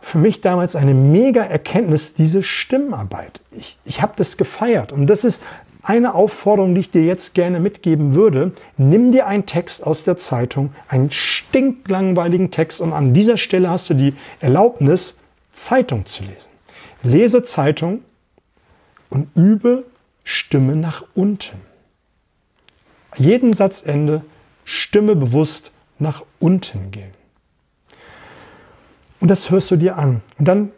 für mich damals eine mega Erkenntnis, diese Stimmarbeit. Ich, ich habe das gefeiert. Und das ist eine Aufforderung, die ich dir jetzt gerne mitgeben würde. Nimm dir einen Text aus der Zeitung, einen stinklangweiligen Text und an dieser Stelle hast du die Erlaubnis, Zeitung zu lesen. Lese Zeitung und übe Stimme nach unten. Jeden Satzende Stimme bewusst nach unten gehen. Und das hörst du dir an. Und dann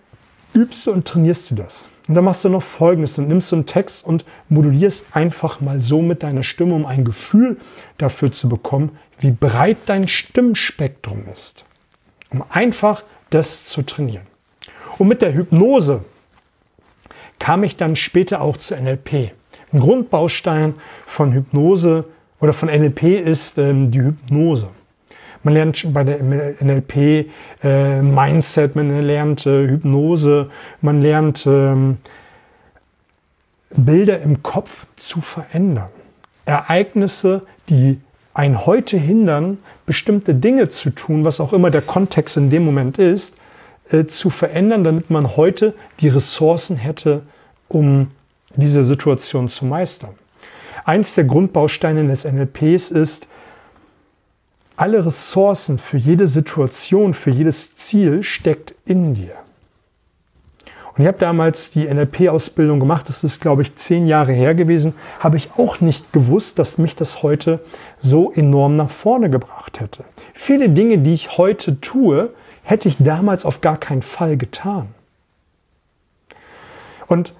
übst du und trainierst du das. Und dann machst du noch Folgendes. Dann nimmst du einen Text und modulierst einfach mal so mit deiner Stimme, um ein Gefühl dafür zu bekommen, wie breit dein Stimmspektrum ist. Um einfach das zu trainieren. Und mit der Hypnose kam ich dann später auch zu NLP. Ein Grundbaustein von Hypnose oder von NLP ist ähm, die Hypnose. Man lernt bei der NLP äh, Mindset, man lernt äh, Hypnose, man lernt ähm, Bilder im Kopf zu verändern. Ereignisse, die ein heute hindern, bestimmte Dinge zu tun, was auch immer der Kontext in dem Moment ist, äh, zu verändern, damit man heute die Ressourcen hätte, um diese Situation zu meistern. Eins der Grundbausteine des NLPs ist, alle Ressourcen für jede Situation, für jedes Ziel steckt in dir. Und ich habe damals die NLP-Ausbildung gemacht, das ist, glaube ich, zehn Jahre her gewesen, habe ich auch nicht gewusst, dass mich das heute so enorm nach vorne gebracht hätte. Viele Dinge, die ich heute tue, hätte ich damals auf gar keinen Fall getan. Und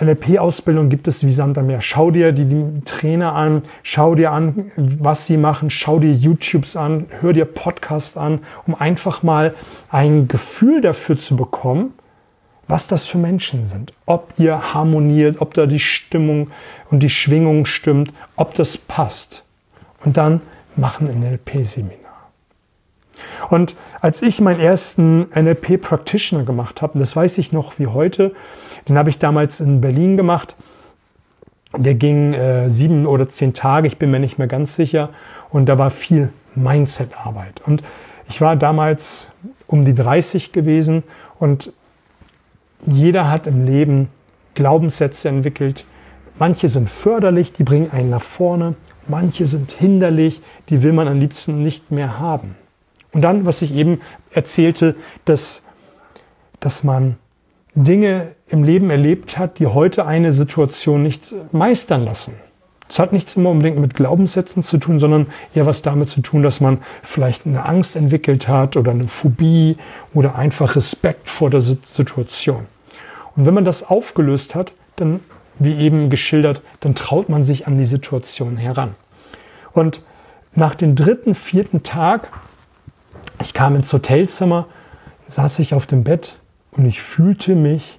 NLP-Ausbildung gibt es wie Sand am Meer. Schau dir die, die, Trainer an, schau dir an, was sie machen, schau dir YouTubes an, hör dir Podcasts an, um einfach mal ein Gefühl dafür zu bekommen, was das für Menschen sind. Ob ihr harmoniert, ob da die Stimmung und die Schwingung stimmt, ob das passt. Und dann machen NLP-Seminar. Und als ich meinen ersten NLP Practitioner gemacht habe, das weiß ich noch wie heute, den habe ich damals in Berlin gemacht. Der ging äh, sieben oder zehn Tage, ich bin mir nicht mehr ganz sicher. Und da war viel Mindset-Arbeit. Und ich war damals um die 30 gewesen und jeder hat im Leben Glaubenssätze entwickelt. Manche sind förderlich, die bringen einen nach vorne. Manche sind hinderlich, die will man am liebsten nicht mehr haben. Und dann, was ich eben erzählte, dass, dass man Dinge im Leben erlebt hat, die heute eine Situation nicht meistern lassen. Das hat nichts immer unbedingt mit Glaubenssätzen zu tun, sondern eher was damit zu tun, dass man vielleicht eine Angst entwickelt hat oder eine Phobie oder einfach Respekt vor der Situation. Und wenn man das aufgelöst hat, dann, wie eben geschildert, dann traut man sich an die Situation heran. Und nach dem dritten, vierten Tag, ich kam ins Hotelzimmer, saß ich auf dem Bett und ich fühlte mich,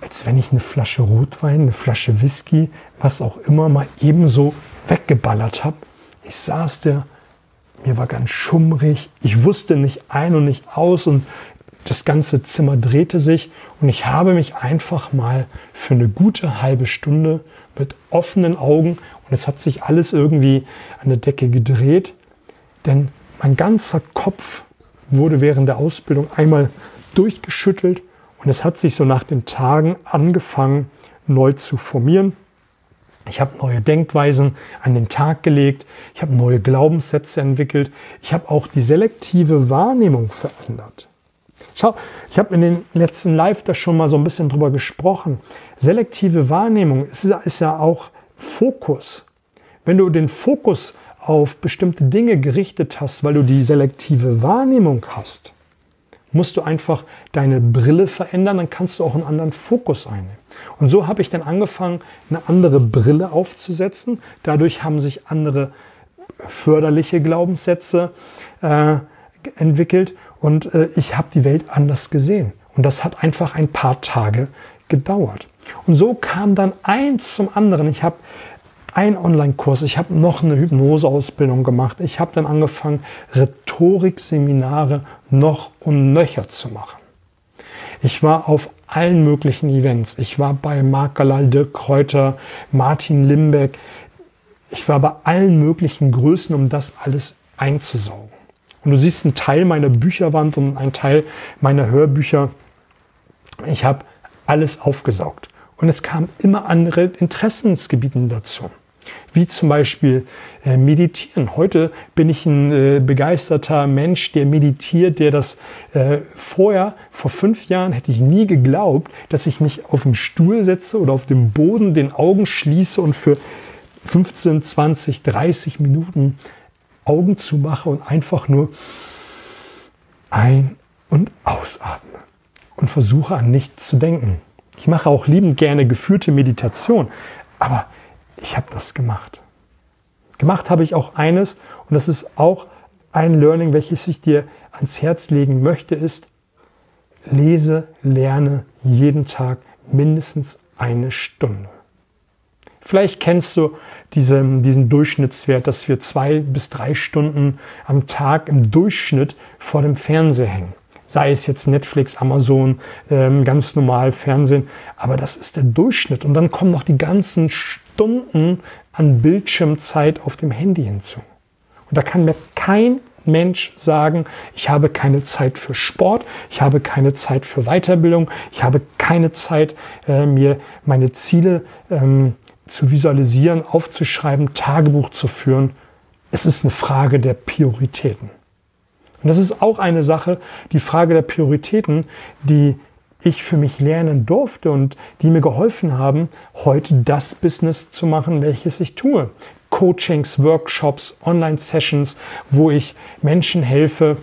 als wenn ich eine Flasche Rotwein, eine Flasche Whisky, was auch immer, mal ebenso weggeballert habe. Ich saß da, mir war ganz schummrig, ich wusste nicht ein und nicht aus und das ganze Zimmer drehte sich und ich habe mich einfach mal für eine gute halbe Stunde mit offenen Augen und es hat sich alles irgendwie an der Decke gedreht, denn mein ganzer Kopf wurde während der Ausbildung einmal durchgeschüttelt und es hat sich so nach den Tagen angefangen, neu zu formieren. Ich habe neue Denkweisen an den Tag gelegt. Ich habe neue Glaubenssätze entwickelt. Ich habe auch die selektive Wahrnehmung verändert. Schau, ich habe in den letzten Live da schon mal so ein bisschen drüber gesprochen. Selektive Wahrnehmung ist, ist ja auch Fokus. Wenn du den Fokus auf bestimmte Dinge gerichtet hast, weil du die selektive Wahrnehmung hast, musst du einfach deine Brille verändern, dann kannst du auch einen anderen Fokus einnehmen. Und so habe ich dann angefangen, eine andere Brille aufzusetzen. Dadurch haben sich andere förderliche Glaubenssätze äh, entwickelt und äh, ich habe die Welt anders gesehen. Und das hat einfach ein paar Tage gedauert. Und so kam dann eins zum anderen. Ich habe einen Online-Kurs, ich habe noch eine Hypnoseausbildung gemacht. Ich habe dann angefangen, Rhetorikseminare noch und nöcher zu machen. Ich war auf allen möglichen Events. Ich war bei Marc Galal, Dirk Kräuter, Martin Limbeck. Ich war bei allen möglichen Größen, um das alles einzusaugen. Und du siehst einen Teil meiner Bücherwand und einen Teil meiner Hörbücher. Ich habe alles aufgesaugt. Und es kamen immer andere Interessensgebieten dazu. Wie zum Beispiel äh, Meditieren. Heute bin ich ein äh, begeisterter Mensch, der meditiert, der das äh, vorher, vor fünf Jahren, hätte ich nie geglaubt, dass ich mich auf dem Stuhl setze oder auf dem Boden, den Augen schließe und für 15, 20, 30 Minuten Augen zumache und einfach nur ein- und ausatme und versuche an nichts zu denken. Ich mache auch liebend gerne geführte Meditation, aber ich habe das gemacht. Gemacht habe ich auch eines und das ist auch ein Learning, welches ich dir ans Herz legen möchte, ist, lese, lerne jeden Tag mindestens eine Stunde. Vielleicht kennst du diese, diesen Durchschnittswert, dass wir zwei bis drei Stunden am Tag im Durchschnitt vor dem Fernseher hängen sei es jetzt Netflix, Amazon, ähm, ganz normal Fernsehen, aber das ist der Durchschnitt. Und dann kommen noch die ganzen Stunden an Bildschirmzeit auf dem Handy hinzu. Und da kann mir kein Mensch sagen, ich habe keine Zeit für Sport, ich habe keine Zeit für Weiterbildung, ich habe keine Zeit, äh, mir meine Ziele ähm, zu visualisieren, aufzuschreiben, Tagebuch zu führen. Es ist eine Frage der Prioritäten. Und das ist auch eine Sache, die Frage der Prioritäten, die ich für mich lernen durfte und die mir geholfen haben, heute das Business zu machen, welches ich tue. Coachings, Workshops, Online-Sessions, wo ich Menschen helfe,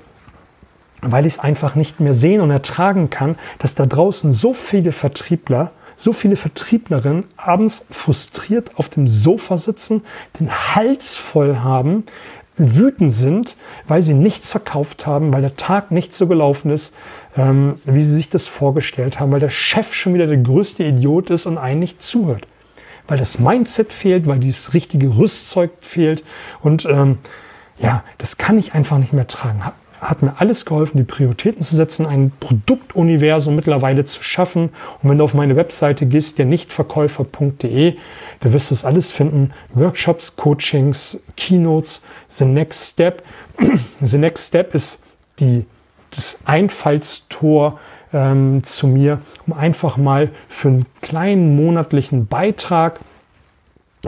weil ich es einfach nicht mehr sehen und ertragen kann, dass da draußen so viele Vertriebler, so viele Vertrieblerinnen abends frustriert auf dem Sofa sitzen, den Hals voll haben, wütend sind, weil sie nichts verkauft haben, weil der Tag nicht so gelaufen ist, ähm, wie sie sich das vorgestellt haben, weil der Chef schon wieder der größte Idiot ist und einen nicht zuhört. Weil das Mindset fehlt, weil dieses richtige Rüstzeug fehlt. Und ähm, ja, das kann ich einfach nicht mehr tragen hat mir alles geholfen, die Prioritäten zu setzen, ein Produktuniversum mittlerweile zu schaffen. Und wenn du auf meine Webseite gehst, der nichtverkäufer.de, da wirst du es alles finden. Workshops, Coachings, Keynotes, The Next Step. The Next Step ist die, das Einfallstor ähm, zu mir, um einfach mal für einen kleinen monatlichen Beitrag,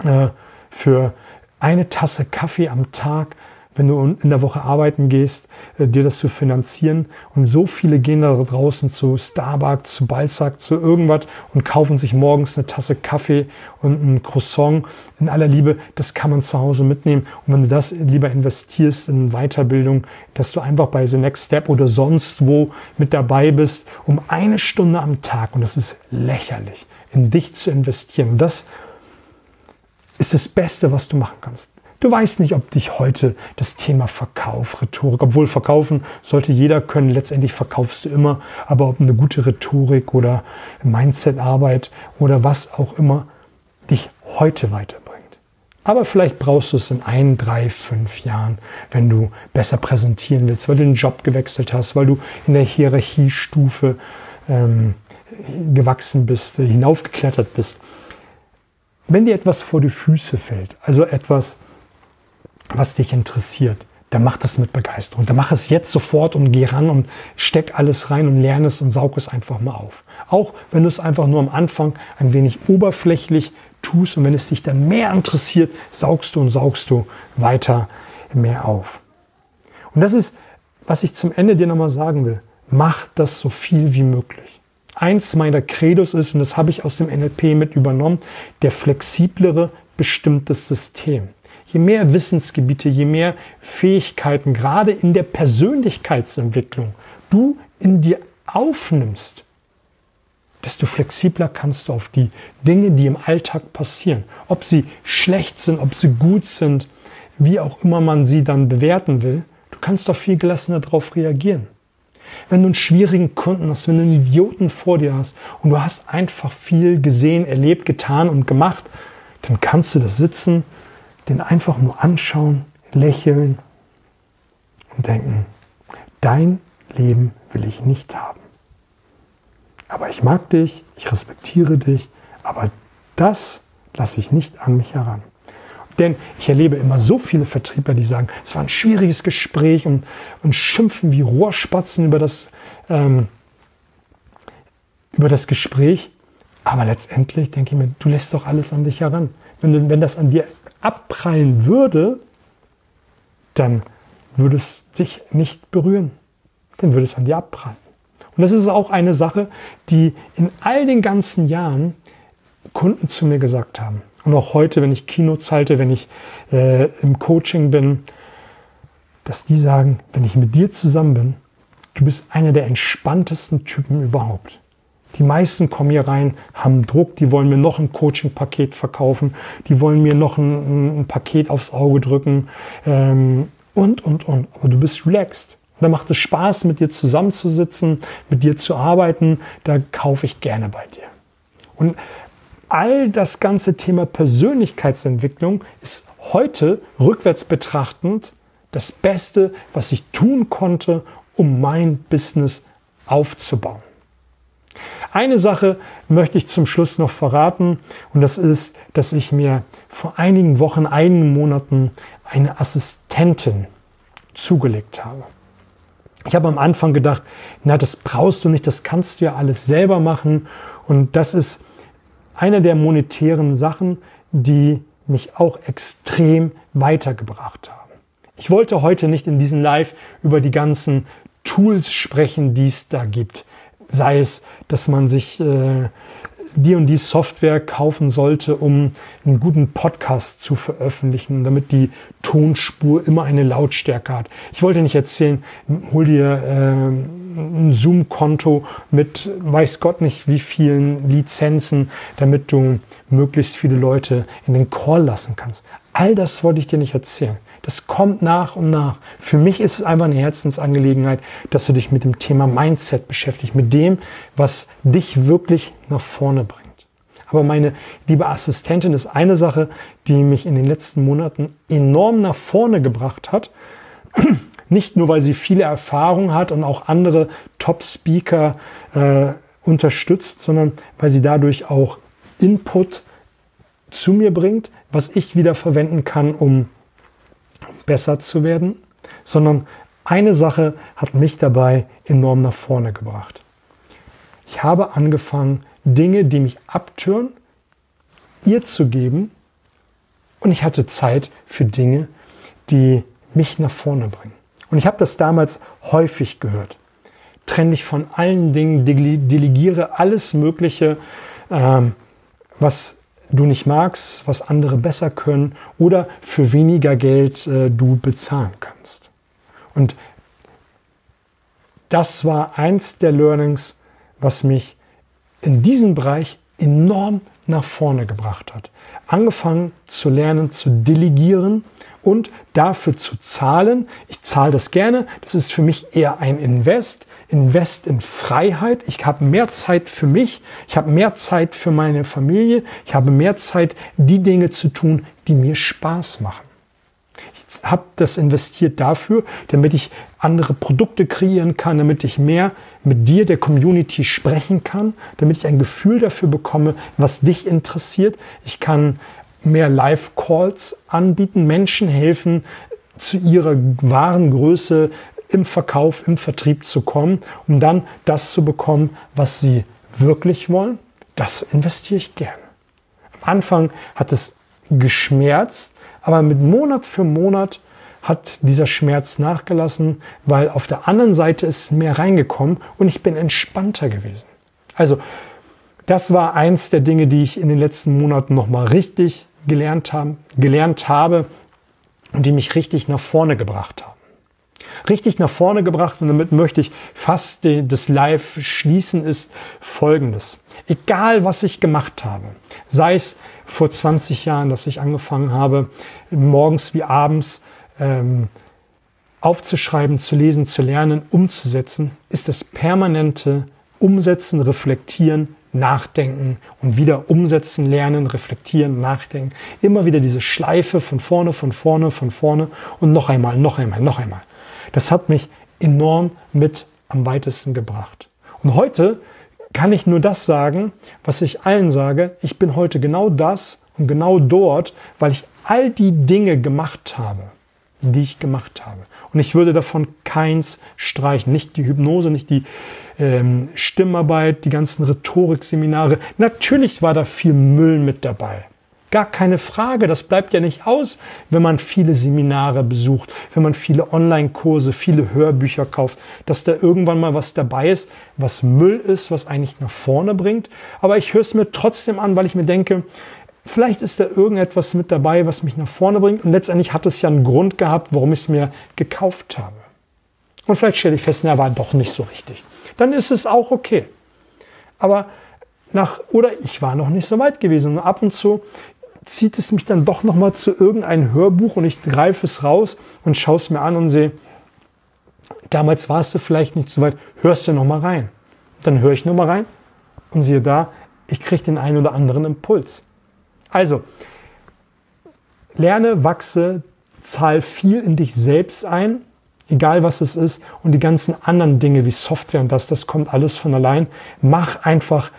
äh, für eine Tasse Kaffee am Tag wenn du in der Woche arbeiten gehst, äh, dir das zu finanzieren. Und so viele gehen da draußen zu Starbucks, zu Balzac, zu irgendwas und kaufen sich morgens eine Tasse Kaffee und ein Croissant. In aller Liebe, das kann man zu Hause mitnehmen. Und wenn du das lieber investierst in Weiterbildung, dass du einfach bei The Next Step oder sonst wo mit dabei bist, um eine Stunde am Tag, und das ist lächerlich, in dich zu investieren. Und das ist das Beste, was du machen kannst. Du weißt nicht, ob dich heute das Thema Verkauf, Rhetorik, obwohl verkaufen sollte jeder können, letztendlich verkaufst du immer, aber ob eine gute Rhetorik oder Mindsetarbeit oder was auch immer dich heute weiterbringt. Aber vielleicht brauchst du es in ein, drei, fünf Jahren, wenn du besser präsentieren willst, weil du den Job gewechselt hast, weil du in der Hierarchiestufe ähm, gewachsen bist, hinaufgeklettert bist. Wenn dir etwas vor die Füße fällt, also etwas, was dich interessiert, dann mach das mit Begeisterung. Dann mach es jetzt sofort und geh ran und steck alles rein und lerne es und saug es einfach mal auf. Auch wenn du es einfach nur am Anfang ein wenig oberflächlich tust und wenn es dich dann mehr interessiert, saugst du und saugst du weiter mehr auf. Und das ist, was ich zum Ende dir nochmal sagen will. Mach das so viel wie möglich. Eins meiner Credos ist, und das habe ich aus dem NLP mit übernommen, der flexiblere bestimmtes System je mehr Wissensgebiete, je mehr Fähigkeiten, gerade in der Persönlichkeitsentwicklung, du in dir aufnimmst, desto flexibler kannst du auf die Dinge, die im Alltag passieren, ob sie schlecht sind, ob sie gut sind, wie auch immer man sie dann bewerten will, du kannst doch viel gelassener darauf reagieren. Wenn du einen schwierigen Kunden hast, wenn du einen Idioten vor dir hast und du hast einfach viel gesehen, erlebt, getan und gemacht, dann kannst du da sitzen den einfach nur anschauen, lächeln und denken, dein Leben will ich nicht haben. Aber ich mag dich, ich respektiere dich, aber das lasse ich nicht an mich heran. Denn ich erlebe immer so viele Vertriebler, die sagen, es war ein schwieriges Gespräch und, und schimpfen wie Rohrspatzen über das, ähm, über das Gespräch. Aber letztendlich denke ich mir, du lässt doch alles an dich heran. Wenn, wenn das an dir abprallen würde, dann würde es dich nicht berühren. Dann würde es an dir abprallen. Und das ist auch eine Sache, die in all den ganzen Jahren Kunden zu mir gesagt haben. Und auch heute, wenn ich Keynotes halte, wenn ich äh, im Coaching bin, dass die sagen, wenn ich mit dir zusammen bin, du bist einer der entspanntesten Typen überhaupt. Die meisten kommen hier rein, haben Druck, die wollen mir noch ein Coaching-Paket verkaufen, die wollen mir noch ein, ein Paket aufs Auge drücken ähm, und, und, und. Aber du bist relaxed. Da macht es Spaß, mit dir zusammenzusitzen, mit dir zu arbeiten. Da kaufe ich gerne bei dir. Und all das ganze Thema Persönlichkeitsentwicklung ist heute rückwärts betrachtend das Beste, was ich tun konnte, um mein Business aufzubauen. Eine Sache möchte ich zum Schluss noch verraten und das ist, dass ich mir vor einigen Wochen, einigen Monaten eine Assistentin zugelegt habe. Ich habe am Anfang gedacht, na, das brauchst du nicht, das kannst du ja alles selber machen und das ist eine der monetären Sachen, die mich auch extrem weitergebracht haben. Ich wollte heute nicht in diesem Live über die ganzen Tools sprechen, die es da gibt sei es, dass man sich äh, die und die Software kaufen sollte, um einen guten Podcast zu veröffentlichen, damit die Tonspur immer eine Lautstärke hat. Ich wollte nicht erzählen, hol dir äh, ein Zoom-Konto mit weiß Gott nicht wie vielen Lizenzen, damit du möglichst viele Leute in den Call lassen kannst. All das wollte ich dir nicht erzählen. Das kommt nach und nach. Für mich ist es einfach eine Herzensangelegenheit, dass du dich mit dem Thema Mindset beschäftigst, mit dem, was dich wirklich nach vorne bringt. Aber meine liebe Assistentin ist eine Sache, die mich in den letzten Monaten enorm nach vorne gebracht hat. Nicht nur, weil sie viele Erfahrung hat und auch andere Top-Speaker äh, unterstützt, sondern weil sie dadurch auch Input zu mir bringt, was ich wieder verwenden kann, um besser zu werden, sondern eine Sache hat mich dabei enorm nach vorne gebracht. Ich habe angefangen, Dinge, die mich abtören, ihr zu geben und ich hatte Zeit für Dinge, die mich nach vorne bringen. Und ich habe das damals häufig gehört. Trenn dich von allen Dingen, delegiere alles Mögliche, ähm, was du nicht magst, was andere besser können oder für weniger Geld äh, du bezahlen kannst. Und das war eins der Learnings, was mich in diesem Bereich enorm nach vorne gebracht hat. Angefangen zu lernen, zu delegieren und dafür zu zahlen. Ich zahle das gerne. Das ist für mich eher ein Invest. Invest in Freiheit. Ich habe mehr Zeit für mich. Ich habe mehr Zeit für meine Familie. Ich habe mehr Zeit, die Dinge zu tun, die mir Spaß machen. Ich habe das investiert dafür, damit ich andere Produkte kreieren kann, damit ich mehr mit dir, der Community, sprechen kann, damit ich ein Gefühl dafür bekomme, was dich interessiert. Ich kann mehr Live-Calls anbieten, Menschen helfen, zu ihrer wahren Größe im Verkauf, im Vertrieb zu kommen, um dann das zu bekommen, was sie wirklich wollen. Das investiere ich gerne. Am Anfang hat es geschmerzt, aber mit Monat für Monat hat dieser Schmerz nachgelassen, weil auf der anderen Seite ist mehr reingekommen und ich bin entspannter gewesen. Also, das war eins der Dinge, die ich in den letzten Monaten nochmal richtig gelernt, haben, gelernt habe und die mich richtig nach vorne gebracht haben. Richtig nach vorne gebracht und damit möchte ich fast das Live schließen, ist Folgendes. Egal was ich gemacht habe, sei es vor 20 Jahren, dass ich angefangen habe, morgens wie abends ähm, aufzuschreiben, zu lesen, zu lernen, umzusetzen, ist das permanente Umsetzen, Reflektieren, Nachdenken und wieder umsetzen, lernen, reflektieren, nachdenken. Immer wieder diese Schleife von vorne, von vorne, von vorne und noch einmal, noch einmal, noch einmal. Das hat mich enorm mit am weitesten gebracht. Und heute kann ich nur das sagen, was ich allen sage. Ich bin heute genau das, Und genau dort, weil ich all die Dinge gemacht habe, die ich gemacht habe. Und ich würde davon keins streichen. Nicht die Hypnose, nicht die ähm, Stimmarbeit, die ganzen Rhetorikseminare. Natürlich war da viel Müll mit dabei. Gar keine Frage, das bleibt ja nicht aus, wenn man viele Seminare besucht, wenn man viele Online-Kurse, viele Hörbücher kauft, dass da irgendwann mal was dabei ist, was Müll ist, was eigentlich nach vorne bringt. Aber ich höre es mir trotzdem an, weil ich mir denke, vielleicht ist da irgendetwas mit dabei, was mich nach vorne bringt. Und letztendlich hat es ja einen Grund gehabt, warum ich es mir gekauft habe. Und vielleicht stelle ich fest, na, war doch nicht so richtig. Dann ist es auch okay. Aber nach, oder ich war noch nicht so weit gewesen. Und ab und zu zieht es mich dann doch nochmal zu irgendeinem Hörbuch und ich greife es raus und schaue es mir an und sehe, damals warst du vielleicht nicht so weit, hörst du nochmal rein. Dann höre ich nochmal rein und siehe da, ich kriege den einen oder anderen Impuls. Also, lerne, wachse, zahl viel in dich selbst ein, egal was es ist, und die ganzen anderen Dinge wie Software und das, das kommt alles von allein. Mach einfach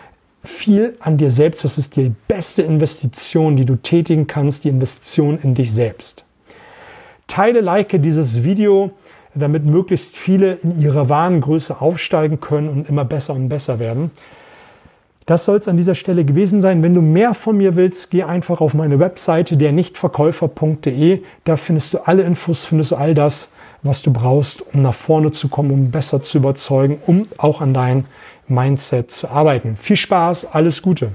viel an dir selbst. Das ist die beste Investition, die du tätigen kannst, die Investition in dich selbst. Teile, like dieses Video, damit möglichst viele in ihrer wahren Größe aufsteigen können und immer besser und besser werden. Das soll es an dieser Stelle gewesen sein. Wenn du mehr von mir willst, geh einfach auf meine Webseite dernichtverkäufer.de. Da findest du alle Infos, findest du all das, was du brauchst, um nach vorne zu kommen, um besser zu überzeugen, um auch an dein Mindset zu arbeiten. Viel Spaß, alles Gute.